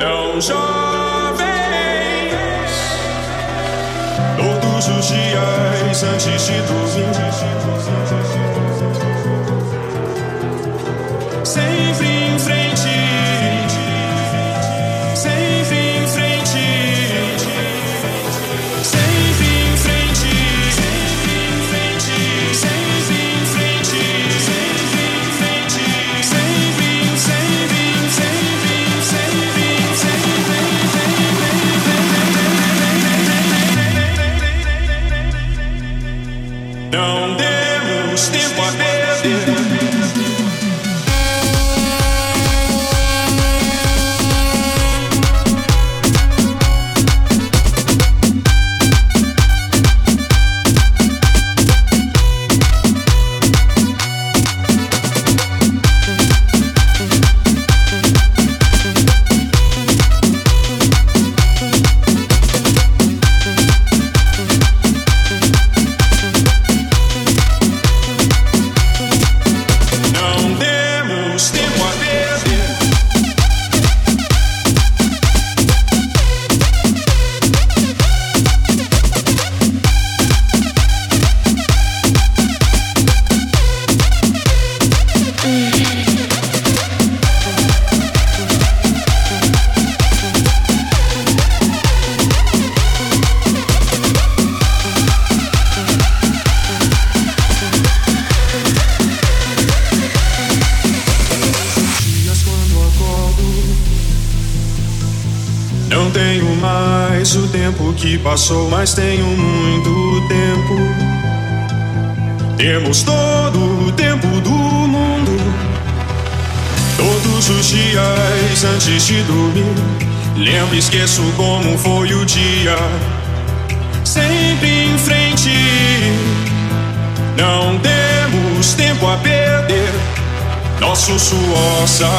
É jovens, todos os dias antes de dormir.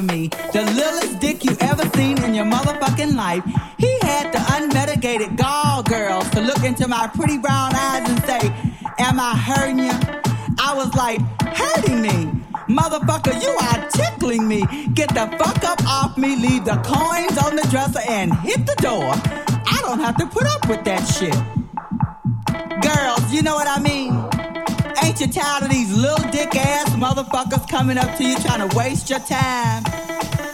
Of me. The littlest dick you ever seen in your motherfucking life. He had the unmitigated gall girls to look into my pretty brown eyes and say, Am I hurting you? I was like, Hurting me? Motherfucker, you are tickling me. Get the fuck up off me, leave the coins on the dresser, and hit the door. I don't have to put up with that shit. Girls, you know what I mean? Ain't you tired of these little dick ass motherfuckers coming up to you trying to waste your time?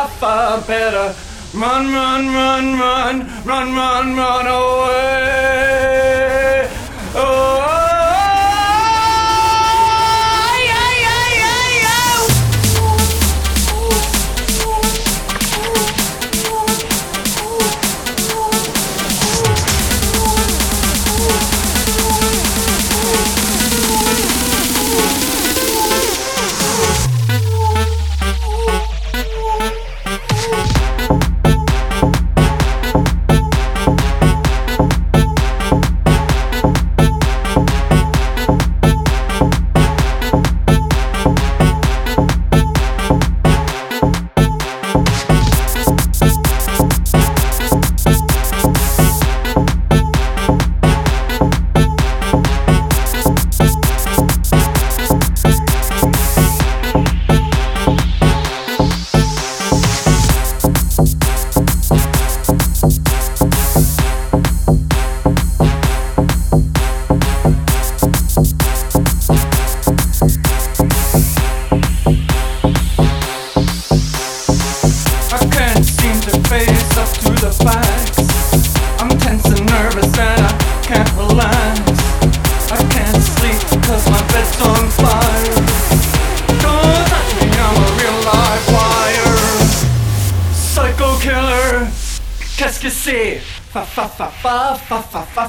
I far better. Run, run, run, run, run, run, run away.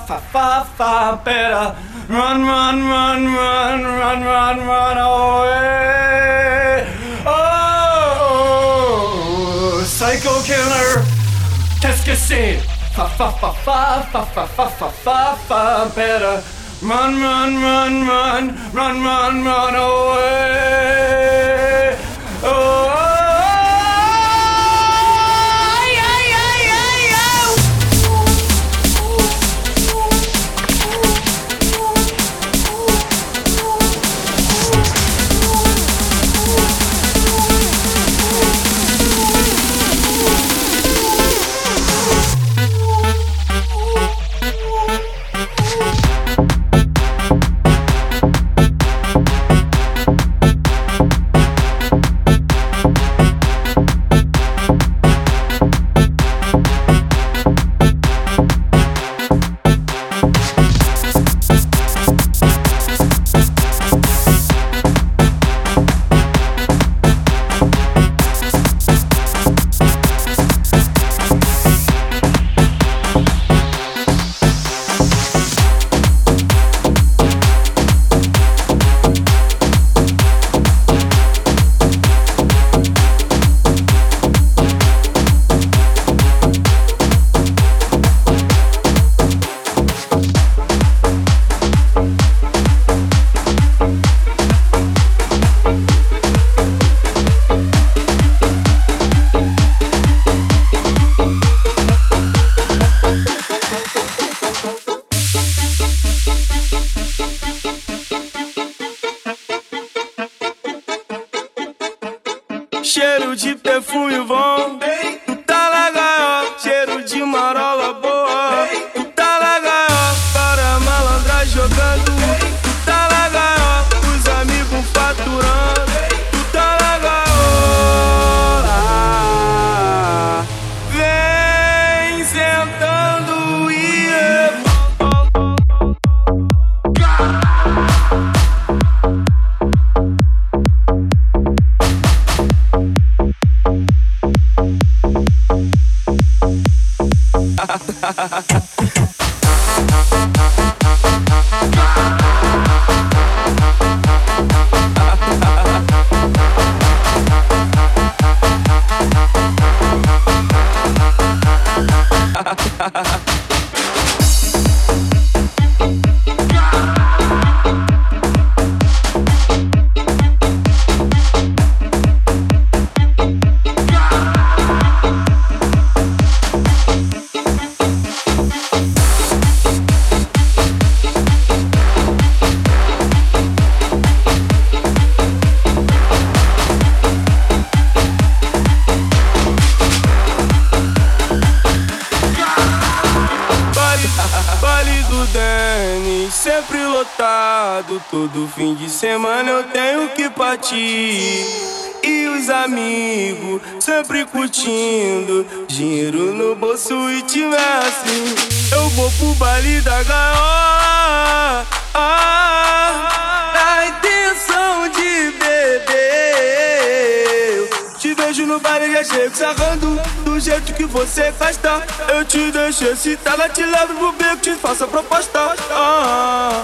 far, far, far better. Run, run, run, run, run, run, run away. Oh, psycho killer. test your que? Far, far, far, far, far, far, far, far, far, far better. Run, run, run, run, run, run, run away. Todo fim de semana eu tenho que partir. E os amigos sempre curtindo. Dinheiro no bolso e tivesse. Eu vou pro baile da. Ah, na intenção de beber. Te vejo no baile, já chego sarrando Do jeito que você gosta Eu te deixo excitada, te levo pro beco Te faço a proposta ah,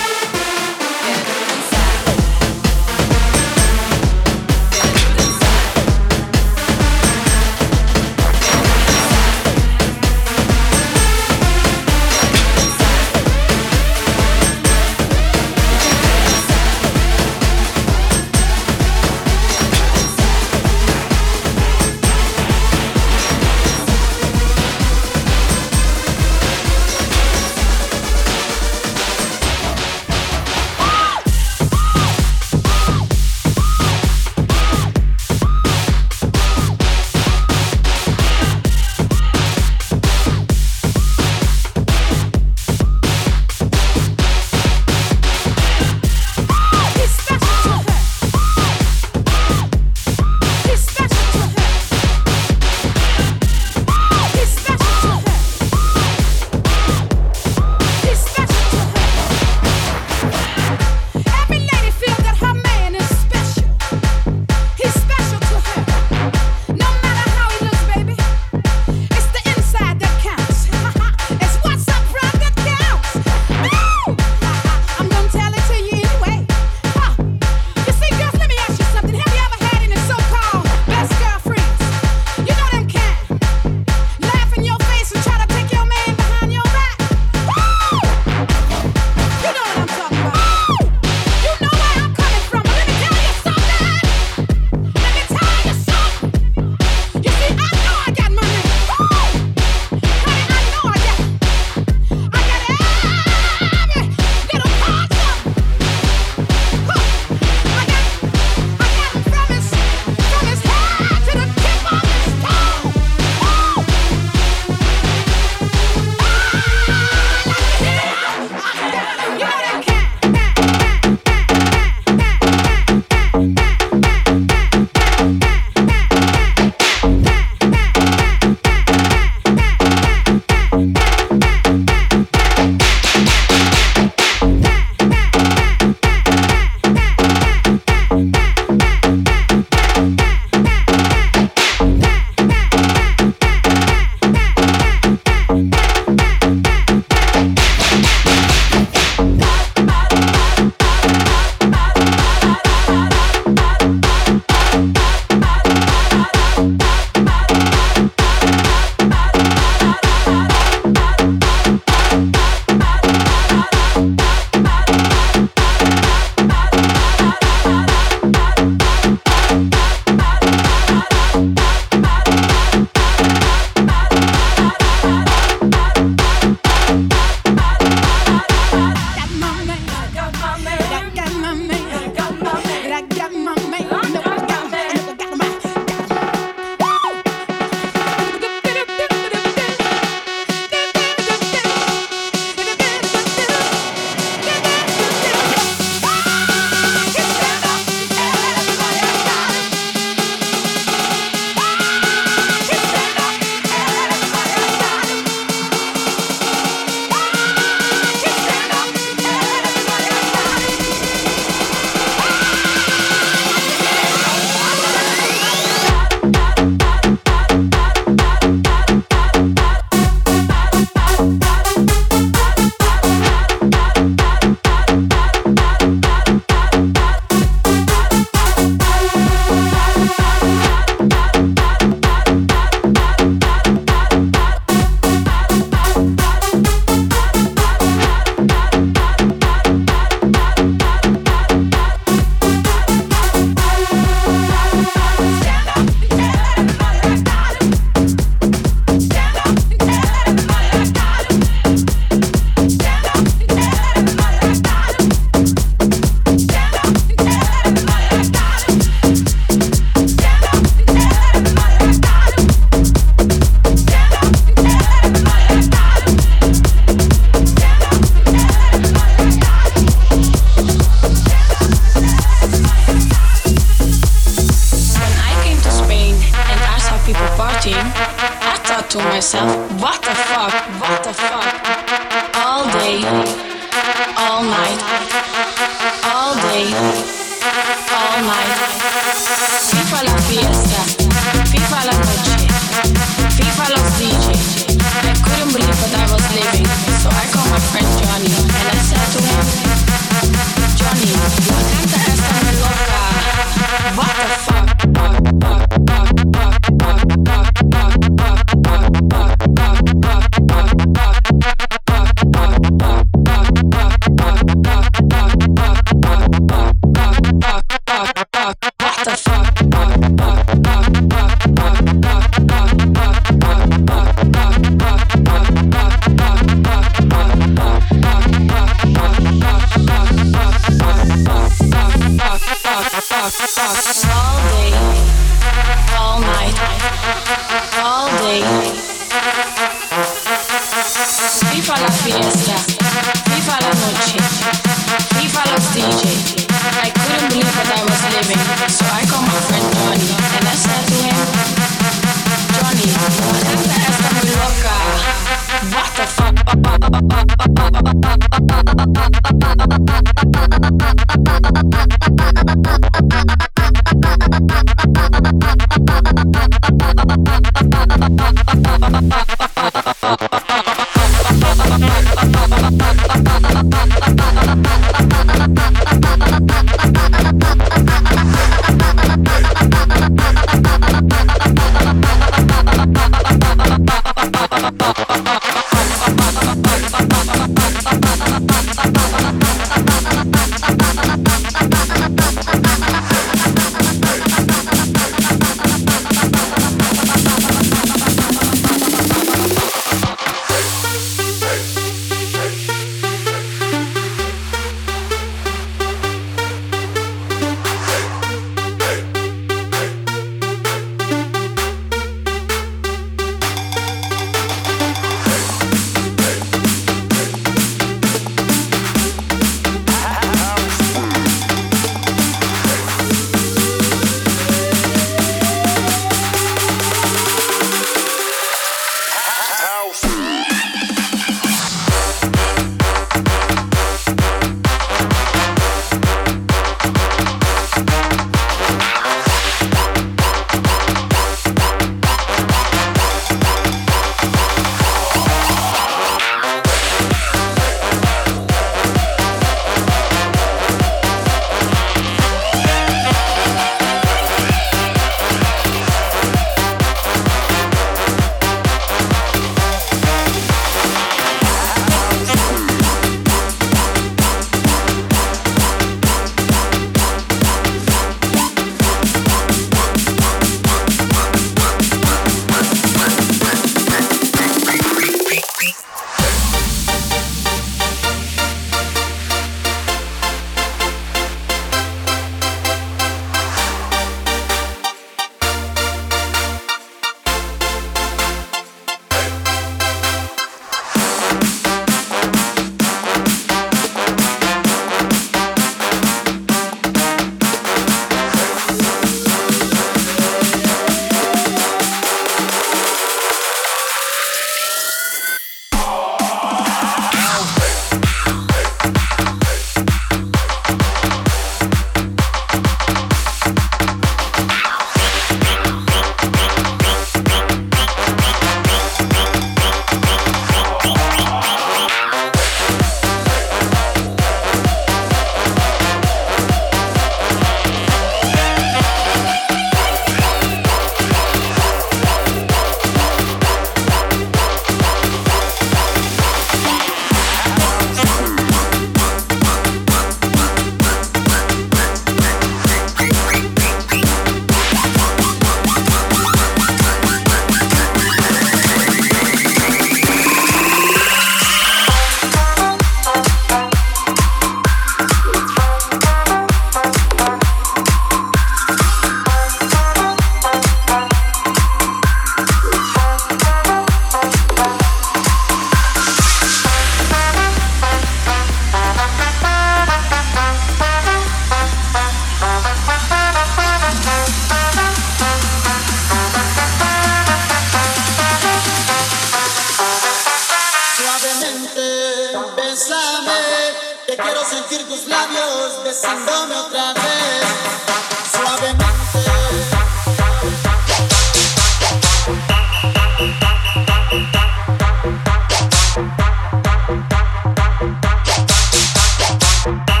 Música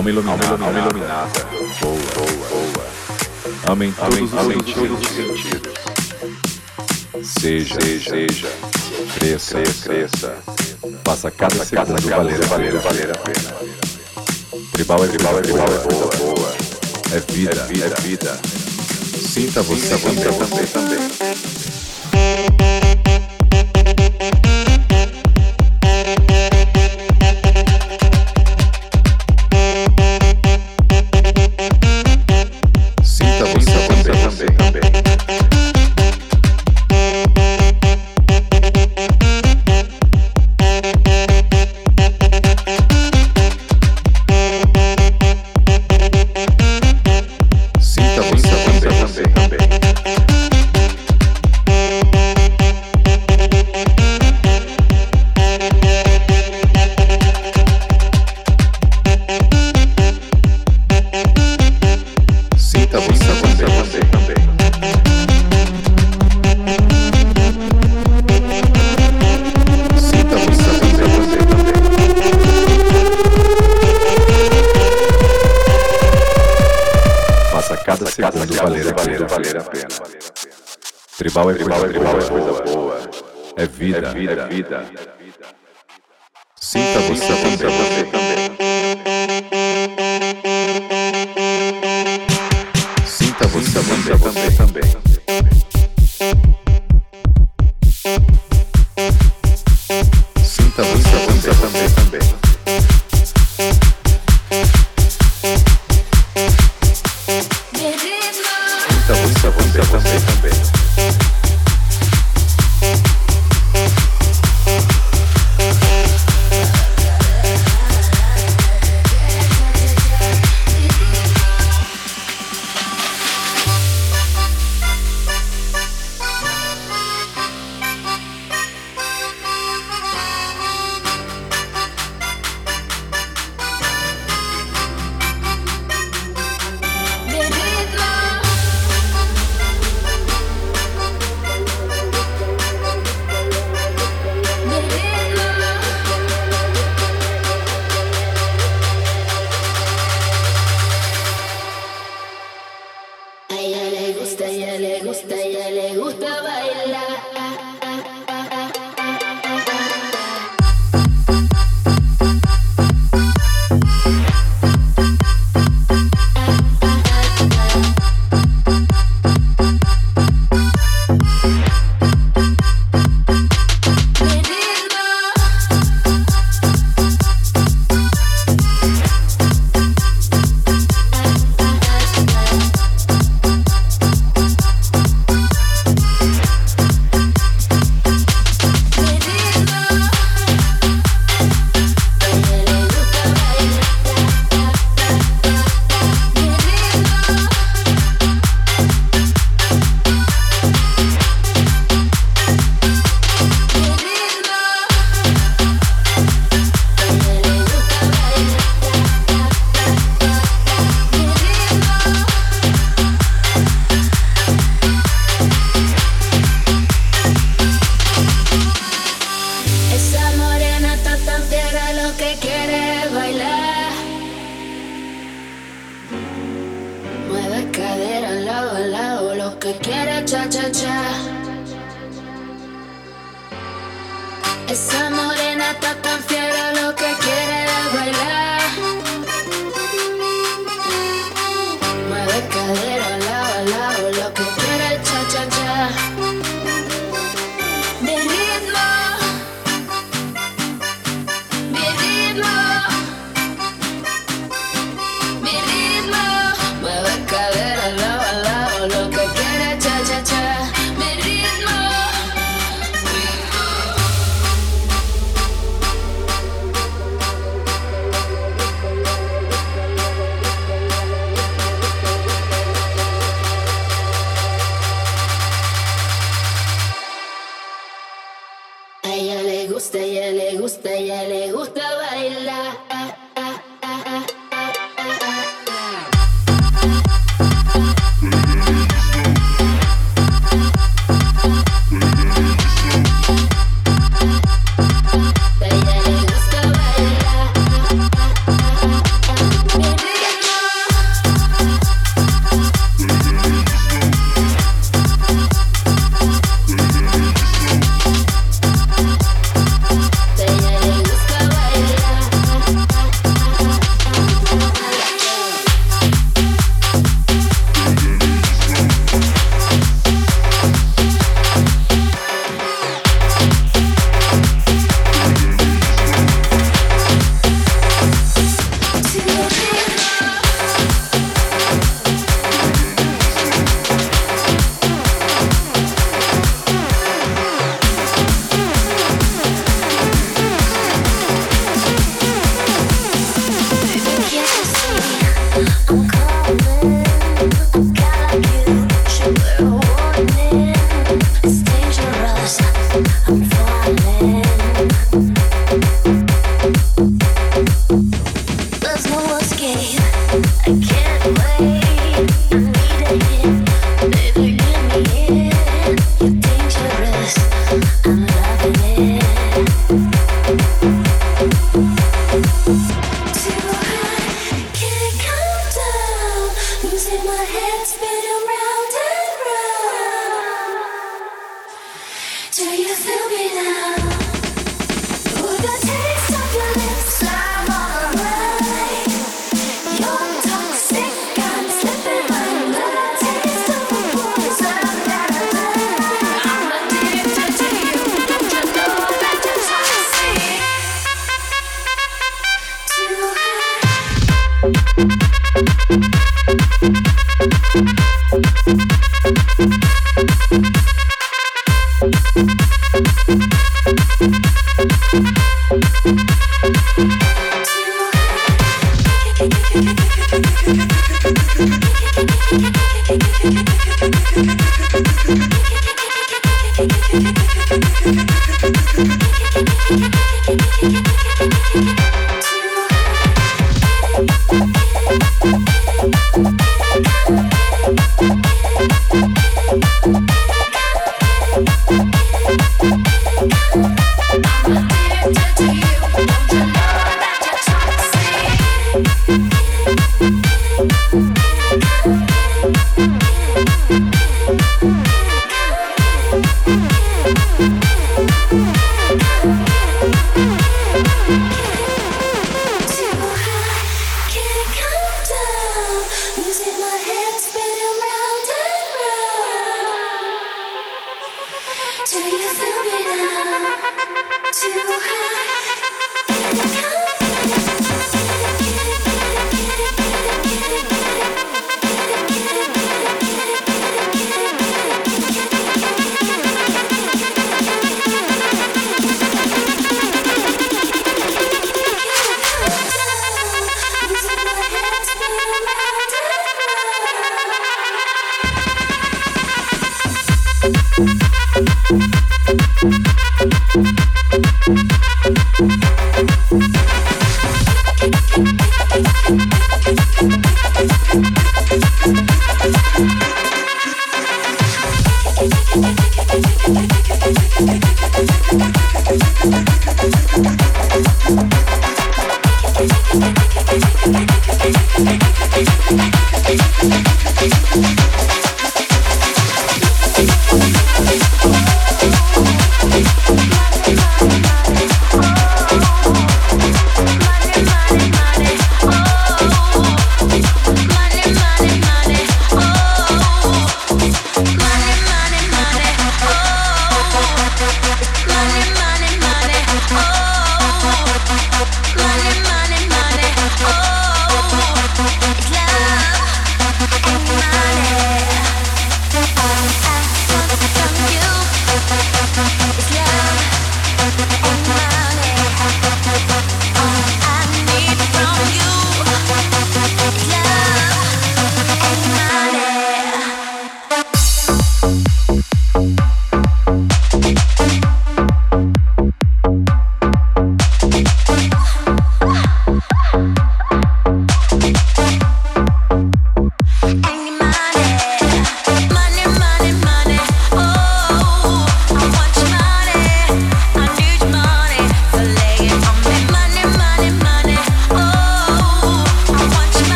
Alma iluminada, alma iluminada, boa, boa, boa. amém, todos, Amem os, todos os sentidos. Seja, seja, seja. Cresça, cresça, cresça. Faça cada Faça cada segundo valer, valer, valer a pena. Tribal é tribal, é tribal, é boa, boa. É vida, é vida. É vida. Sinta você, Sinta também. também. também.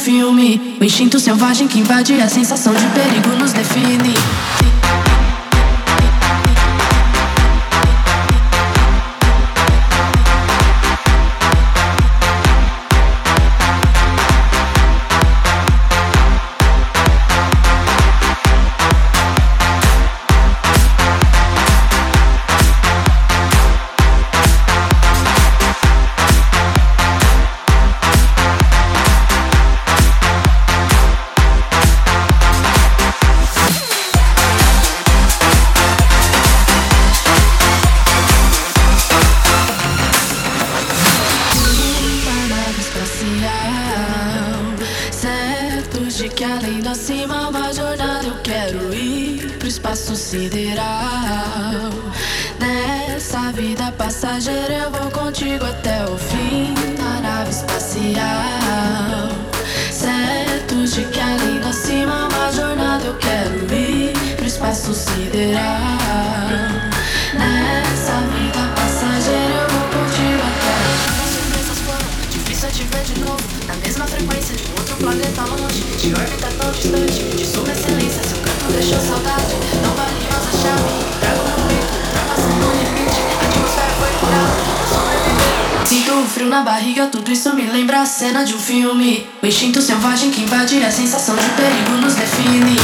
filme. O instinto selvagem que invade. Cena de um filme, o instinto selvagem que invade a sensação de perigo nos define.